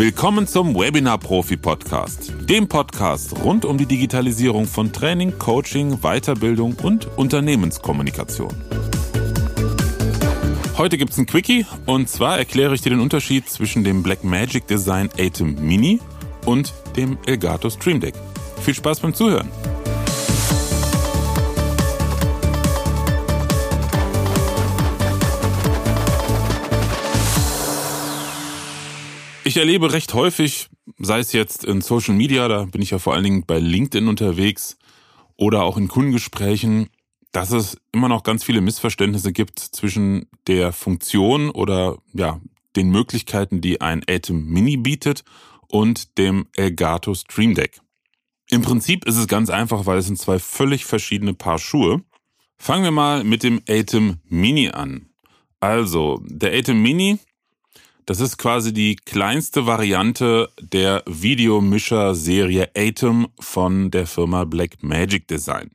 Willkommen zum Webinar Profi Podcast, dem Podcast rund um die Digitalisierung von Training, Coaching, Weiterbildung und Unternehmenskommunikation. Heute gibt's ein Quickie und zwar erkläre ich dir den Unterschied zwischen dem Blackmagic Design Atom Mini und dem Elgato Stream Deck. Viel Spaß beim Zuhören! Ich erlebe recht häufig, sei es jetzt in Social Media, da bin ich ja vor allen Dingen bei LinkedIn unterwegs oder auch in Kundengesprächen, dass es immer noch ganz viele Missverständnisse gibt zwischen der Funktion oder ja, den Möglichkeiten, die ein Atom Mini bietet und dem Elgato Stream Deck. Im Prinzip ist es ganz einfach, weil es sind zwei völlig verschiedene Paar Schuhe. Fangen wir mal mit dem Atom Mini an. Also, der Atom Mini das ist quasi die kleinste Variante der Videomischer-Serie Atom von der Firma Blackmagic Design.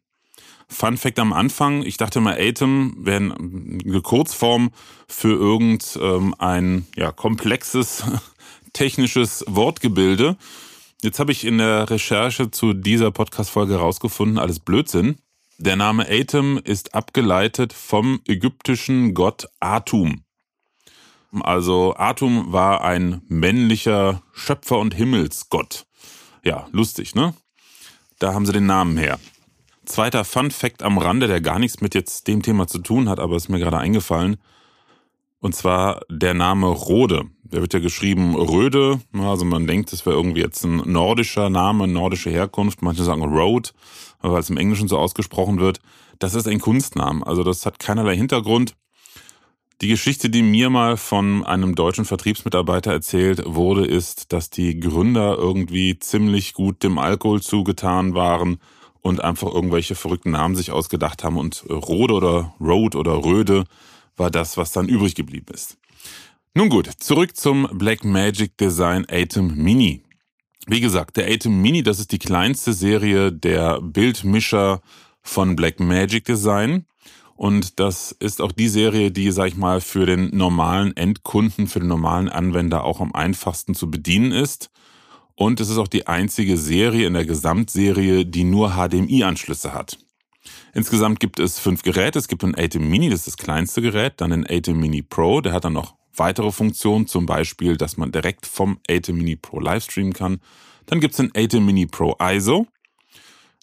Fun Fact am Anfang, ich dachte mal, Atom wäre eine Kurzform für irgendein ähm, ja, komplexes technisches Wortgebilde. Jetzt habe ich in der Recherche zu dieser Podcast-Folge herausgefunden, alles Blödsinn. Der Name Atom ist abgeleitet vom ägyptischen Gott Atum. Also Atum war ein männlicher Schöpfer und Himmelsgott. Ja, lustig, ne? Da haben sie den Namen her. Zweiter Fun Fact am Rande, der gar nichts mit jetzt dem Thema zu tun hat, aber ist mir gerade eingefallen. Und zwar der Name Rode. Der wird ja geschrieben Röde. Also man denkt, das wäre irgendwie jetzt ein nordischer Name, nordische Herkunft. Manche sagen Road, weil es im Englischen so ausgesprochen wird. Das ist ein Kunstname. Also das hat keinerlei Hintergrund. Die Geschichte, die mir mal von einem deutschen Vertriebsmitarbeiter erzählt wurde, ist, dass die Gründer irgendwie ziemlich gut dem Alkohol zugetan waren und einfach irgendwelche verrückten Namen sich ausgedacht haben und Rode oder Road oder Röde war das, was dann übrig geblieben ist. Nun gut, zurück zum Blackmagic Design Atom Mini. Wie gesagt, der Atom Mini, das ist die kleinste Serie der Bildmischer von Blackmagic Design. Und das ist auch die Serie, die, sag ich mal, für den normalen Endkunden, für den normalen Anwender auch am einfachsten zu bedienen ist. Und es ist auch die einzige Serie in der Gesamtserie, die nur HDMI-Anschlüsse hat. Insgesamt gibt es fünf Geräte. Es gibt ein ATEM Mini, das ist das kleinste Gerät, dann ein ATEM Mini Pro, der hat dann noch weitere Funktionen, zum Beispiel, dass man direkt vom ATEM Mini Pro livestreamen kann. Dann gibt es ein ATEM Mini Pro ISO.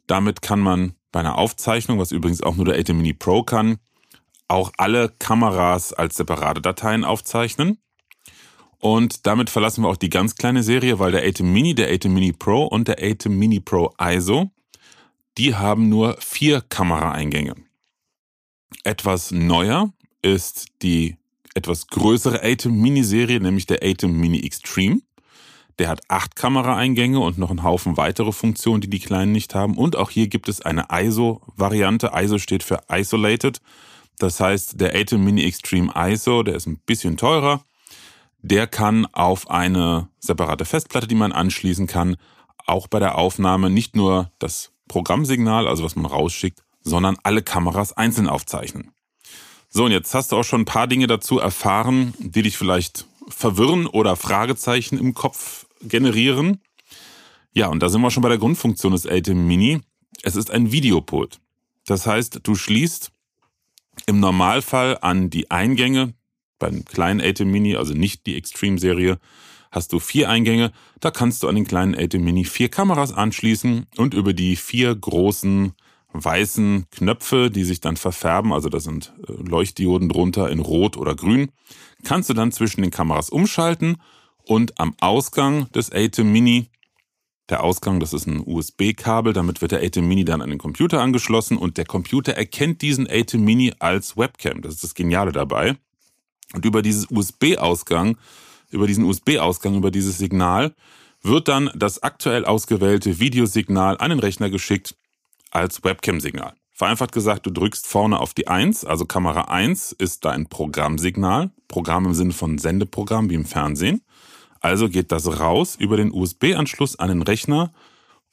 Damit kann man bei einer Aufzeichnung, was übrigens auch nur der ATEM Mini Pro kann, auch alle Kameras als separate Dateien aufzeichnen. Und damit verlassen wir auch die ganz kleine Serie, weil der ATEM Mini, der ATEM Mini Pro und der ATEM Mini Pro ISO, die haben nur vier Kameraeingänge. Etwas neuer ist die etwas größere ATEM Mini Serie, nämlich der ATEM Mini Extreme. Der hat acht Kameraeingänge und noch einen Haufen weitere Funktionen, die die kleinen nicht haben. Und auch hier gibt es eine ISO-Variante. ISO steht für Isolated. Das heißt, der Atom Mini Extreme ISO, der ist ein bisschen teurer. Der kann auf eine separate Festplatte, die man anschließen kann, auch bei der Aufnahme nicht nur das Programmsignal, also was man rausschickt, sondern alle Kameras einzeln aufzeichnen. So, und jetzt hast du auch schon ein paar Dinge dazu erfahren, die dich vielleicht verwirren oder Fragezeichen im Kopf generieren. Ja, und da sind wir schon bei der Grundfunktion des ATEM Mini. Es ist ein Videopult. Das heißt, du schließt im Normalfall an die Eingänge. Beim kleinen ATEM Mini, also nicht die Extreme-Serie, hast du vier Eingänge. Da kannst du an den kleinen ATEM Mini vier Kameras anschließen und über die vier großen weißen Knöpfe, die sich dann verfärben, also da sind äh, Leuchtdioden drunter in Rot oder Grün, kannst du dann zwischen den Kameras umschalten und am Ausgang des ATEM Mini, der Ausgang, das ist ein USB-Kabel, damit wird der ATEM Mini dann an den Computer angeschlossen und der Computer erkennt diesen ATEM Mini als Webcam. Das ist das Geniale dabei. Und über dieses USB-Ausgang, über diesen USB-Ausgang, über dieses Signal, wird dann das aktuell ausgewählte Videosignal an den Rechner geschickt als Webcam-Signal. Vereinfacht gesagt, du drückst vorne auf die 1, also Kamera 1 ist dein Programmsignal, Programm im Sinne von Sendeprogramm wie im Fernsehen. Also geht das raus über den USB-Anschluss an den Rechner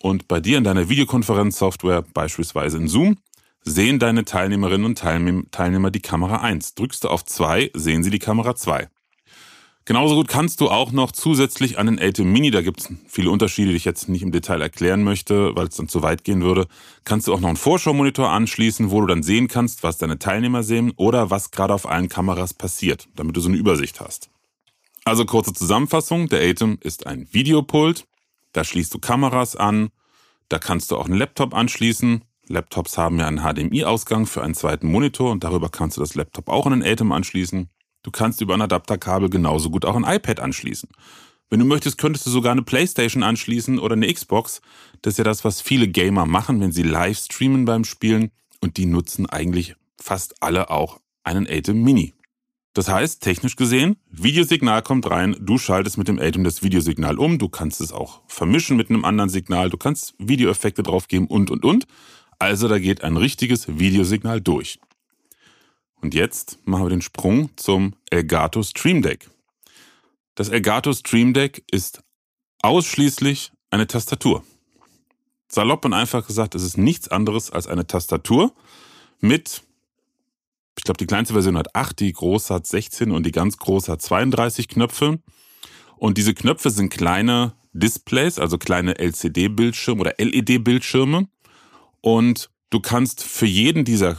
und bei dir in deiner Videokonferenzsoftware, beispielsweise in Zoom, sehen deine Teilnehmerinnen und Teilnehmer die Kamera 1. Drückst du auf 2, sehen sie die Kamera 2. Genauso gut kannst du auch noch zusätzlich an den Atem Mini, da gibt es viele Unterschiede, die ich jetzt nicht im Detail erklären möchte, weil es dann zu weit gehen würde, kannst du auch noch einen Vorschau-Monitor anschließen, wo du dann sehen kannst, was deine Teilnehmer sehen oder was gerade auf allen Kameras passiert, damit du so eine Übersicht hast. Also kurze Zusammenfassung, der Atem ist ein Videopult, da schließt du Kameras an, da kannst du auch einen Laptop anschließen. Laptops haben ja einen HDMI-Ausgang für einen zweiten Monitor und darüber kannst du das Laptop auch an den Atem anschließen. Du kannst über ein Adapterkabel genauso gut auch ein iPad anschließen. Wenn du möchtest, könntest du sogar eine Playstation anschließen oder eine Xbox. Das ist ja das, was viele Gamer machen, wenn sie live streamen beim Spielen. Und die nutzen eigentlich fast alle auch einen Atem Mini. Das heißt, technisch gesehen, Videosignal kommt rein, du schaltest mit dem Atem das Videosignal um, du kannst es auch vermischen mit einem anderen Signal, du kannst Videoeffekte draufgeben und, und, und. Also da geht ein richtiges Videosignal durch. Und jetzt machen wir den Sprung zum Elgato Stream Deck. Das Elgato Stream Deck ist ausschließlich eine Tastatur. Salopp und einfach gesagt, es ist nichts anderes als eine Tastatur mit, ich glaube, die kleinste Version hat 8, die große hat 16 und die ganz große hat 32 Knöpfe. Und diese Knöpfe sind kleine Displays, also kleine LCD-Bildschirme oder LED-Bildschirme. Und du kannst für jeden dieser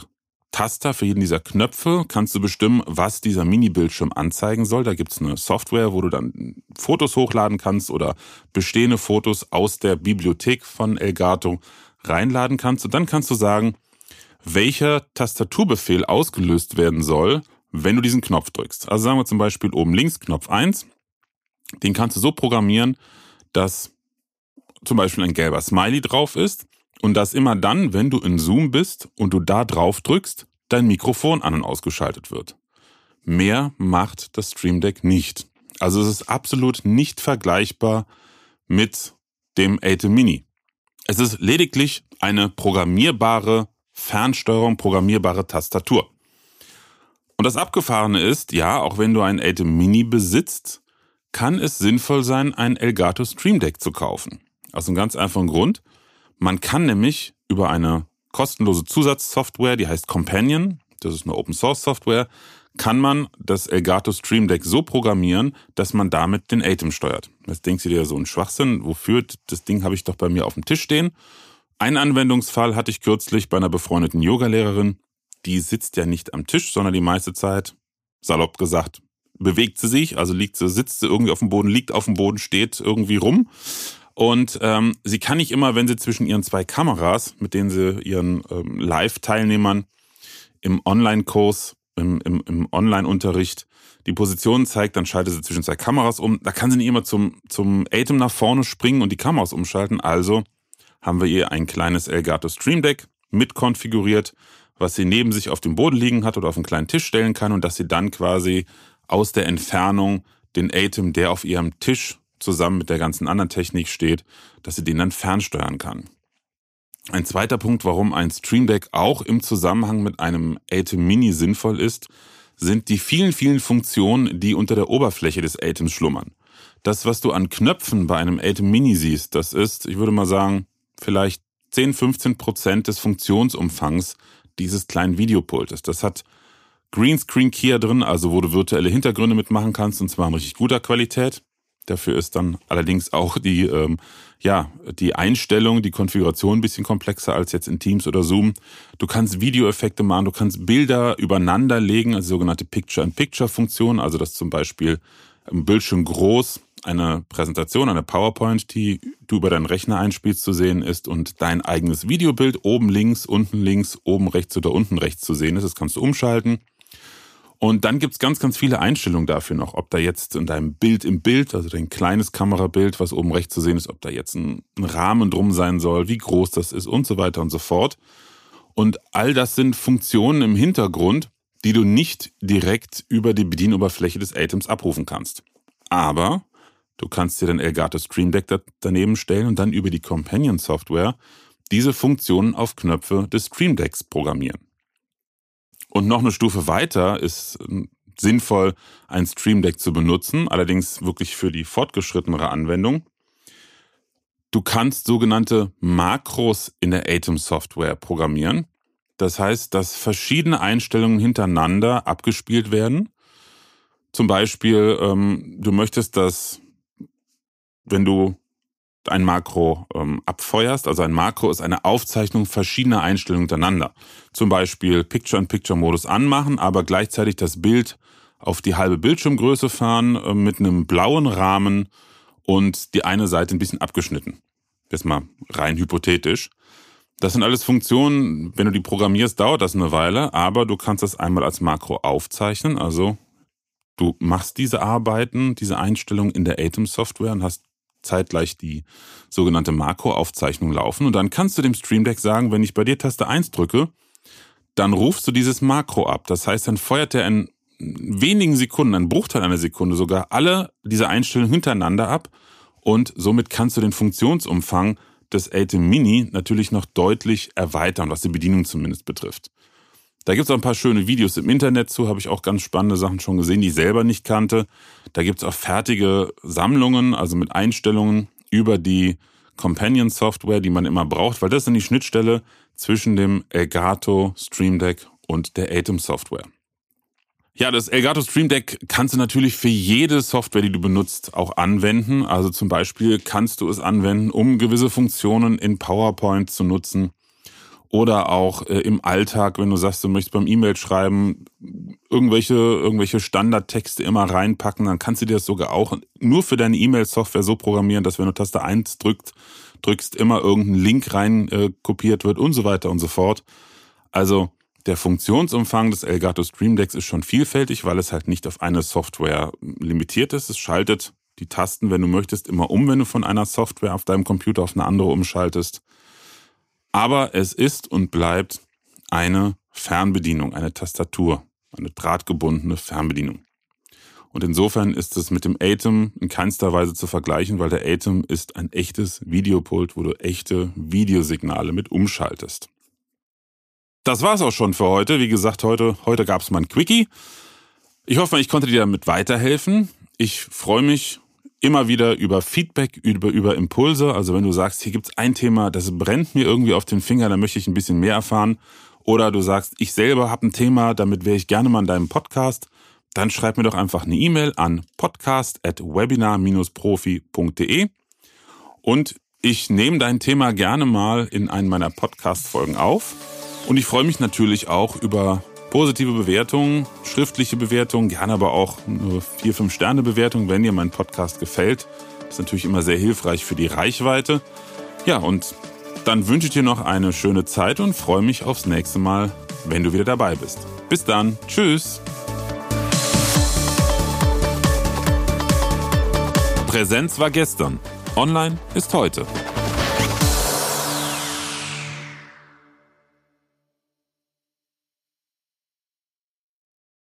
Taster für jeden dieser Knöpfe kannst du bestimmen, was dieser Mini-Bildschirm anzeigen soll. Da gibt's eine Software, wo du dann Fotos hochladen kannst oder bestehende Fotos aus der Bibliothek von Elgato reinladen kannst. Und dann kannst du sagen, welcher Tastaturbefehl ausgelöst werden soll, wenn du diesen Knopf drückst. Also sagen wir zum Beispiel oben links Knopf 1. Den kannst du so programmieren, dass zum Beispiel ein gelber Smiley drauf ist und dass immer dann, wenn du in Zoom bist und du da drauf drückst, dein Mikrofon an und ausgeschaltet wird. Mehr macht das Stream Deck nicht. Also es ist absolut nicht vergleichbar mit dem Atem Mini. Es ist lediglich eine programmierbare Fernsteuerung, programmierbare Tastatur. Und das Abgefahrene ist, ja, auch wenn du ein Atem Mini besitzt, kann es sinnvoll sein, ein Elgato Stream Deck zu kaufen. Aus einem ganz einfachen Grund. Man kann nämlich über eine kostenlose Zusatzsoftware, die heißt Companion, das ist eine Open Source Software, kann man das Elgato Stream Deck so programmieren, dass man damit den Atem steuert. Jetzt denkst du dir so ein Schwachsinn, wofür? Das Ding habe ich doch bei mir auf dem Tisch stehen. Einen Anwendungsfall hatte ich kürzlich bei einer befreundeten Yogalehrerin. Die sitzt ja nicht am Tisch, sondern die meiste Zeit, salopp gesagt, bewegt sie sich, also liegt sie, sitzt sie irgendwie auf dem Boden, liegt auf dem Boden, steht irgendwie rum. Und ähm, sie kann nicht immer, wenn sie zwischen ihren zwei Kameras, mit denen sie ihren ähm, Live-Teilnehmern im Online-Kurs, im, im, im Online-Unterricht die Position zeigt, dann schaltet sie zwischen zwei Kameras um. Da kann sie nicht immer zum, zum Atem nach vorne springen und die Kameras umschalten. Also haben wir ihr ein kleines Elgato Stream Deck mit konfiguriert, was sie neben sich auf dem Boden liegen hat oder auf einen kleinen Tisch stellen kann und dass sie dann quasi aus der Entfernung den Atem, der auf ihrem Tisch zusammen mit der ganzen anderen Technik steht, dass sie den dann fernsteuern kann. Ein zweiter Punkt, warum ein Stream Deck auch im Zusammenhang mit einem Atem Mini sinnvoll ist, sind die vielen, vielen Funktionen, die unter der Oberfläche des Atoms schlummern. Das, was du an Knöpfen bei einem Atem Mini siehst, das ist, ich würde mal sagen, vielleicht 10, 15 Prozent des Funktionsumfangs dieses kleinen Videopultes. Das hat Greenscreen Keyer drin, also wo du virtuelle Hintergründe mitmachen kannst, und zwar in richtig guter Qualität. Dafür ist dann allerdings auch die, ähm, ja, die Einstellung, die Konfiguration ein bisschen komplexer als jetzt in Teams oder Zoom. Du kannst Videoeffekte machen, du kannst Bilder übereinander legen, also sogenannte Picture-in-Picture-Funktion, also dass zum Beispiel im Bildschirm groß eine Präsentation, eine PowerPoint, die du über deinen Rechner einspielst, zu sehen ist und dein eigenes Videobild oben links, unten links, oben rechts oder unten rechts zu sehen ist. Das kannst du umschalten. Und dann gibt's ganz, ganz viele Einstellungen dafür noch, ob da jetzt in deinem Bild im Bild, also dein kleines Kamerabild, was oben rechts zu sehen ist, ob da jetzt ein, ein Rahmen drum sein soll, wie groß das ist und so weiter und so fort. Und all das sind Funktionen im Hintergrund, die du nicht direkt über die Bedienoberfläche des Atoms abrufen kannst. Aber du kannst dir den Elgato Stream Deck daneben stellen und dann über die Companion Software diese Funktionen auf Knöpfe des Stream Decks programmieren. Und noch eine Stufe weiter ist ähm, sinnvoll, ein Stream Deck zu benutzen, allerdings wirklich für die fortgeschrittenere Anwendung. Du kannst sogenannte Makros in der Atom Software programmieren. Das heißt, dass verschiedene Einstellungen hintereinander abgespielt werden. Zum Beispiel, ähm, du möchtest, dass wenn du ein Makro ähm, abfeuerst, also ein Makro ist eine Aufzeichnung verschiedener Einstellungen untereinander. Zum Beispiel Picture-in-Picture-Modus anmachen, aber gleichzeitig das Bild auf die halbe Bildschirmgröße fahren äh, mit einem blauen Rahmen und die eine Seite ein bisschen abgeschnitten. Jetzt mal rein hypothetisch. Das sind alles Funktionen, wenn du die programmierst, dauert das eine Weile, aber du kannst das einmal als Makro aufzeichnen. Also du machst diese Arbeiten, diese Einstellungen in der Atom-Software und hast zeitgleich die sogenannte Makroaufzeichnung laufen. Und dann kannst du dem Stream Deck sagen, wenn ich bei dir Taste 1 drücke, dann rufst du dieses Makro ab. Das heißt, dann feuert er in wenigen Sekunden, ein Bruchteil einer Sekunde sogar, alle diese Einstellungen hintereinander ab. Und somit kannst du den Funktionsumfang des Atem Mini natürlich noch deutlich erweitern, was die Bedienung zumindest betrifft. Da gibt es auch ein paar schöne Videos im Internet zu, habe ich auch ganz spannende Sachen schon gesehen, die ich selber nicht kannte. Da gibt es auch fertige Sammlungen, also mit Einstellungen über die Companion Software, die man immer braucht, weil das ist die Schnittstelle zwischen dem Elgato Stream Deck und der Atom Software. Ja, das Elgato Stream Deck kannst du natürlich für jede Software, die du benutzt, auch anwenden. Also zum Beispiel kannst du es anwenden, um gewisse Funktionen in PowerPoint zu nutzen oder auch äh, im Alltag, wenn du sagst, du möchtest beim E-Mail schreiben, irgendwelche, irgendwelche Standardtexte immer reinpacken, dann kannst du dir das sogar auch nur für deine E-Mail-Software so programmieren, dass wenn du Taste 1 drückst, drückst, immer irgendein Link rein äh, kopiert wird und so weiter und so fort. Also der Funktionsumfang des Elgato Stream Decks ist schon vielfältig, weil es halt nicht auf eine Software limitiert ist. Es schaltet die Tasten, wenn du möchtest, immer um, wenn du von einer Software auf deinem Computer auf eine andere umschaltest. Aber es ist und bleibt eine Fernbedienung, eine Tastatur, eine drahtgebundene Fernbedienung. Und insofern ist es mit dem Atem in keinster Weise zu vergleichen, weil der Atem ist ein echtes Videopult, wo du echte Videosignale mit umschaltest. Das war's auch schon für heute. Wie gesagt, heute, heute gab's mal ein Quickie. Ich hoffe, ich konnte dir damit weiterhelfen. Ich freue mich immer wieder über Feedback, über, über Impulse. Also wenn du sagst, hier gibt's ein Thema, das brennt mir irgendwie auf den Finger, da möchte ich ein bisschen mehr erfahren. Oder du sagst, ich selber habe ein Thema, damit wäre ich gerne mal in deinem Podcast. Dann schreib mir doch einfach eine E-Mail an podcast.webinar-profi.de und ich nehme dein Thema gerne mal in einen meiner Podcast-Folgen auf. Und ich freue mich natürlich auch über positive Bewertungen, schriftliche Bewertungen, gerne aber auch eine 4-5 Sterne Bewertung, wenn dir mein Podcast gefällt. Ist natürlich immer sehr hilfreich für die Reichweite. Ja, und dann wünsche ich dir noch eine schöne Zeit und freue mich aufs nächste Mal, wenn du wieder dabei bist. Bis dann. Tschüss. Präsenz war gestern. Online ist heute.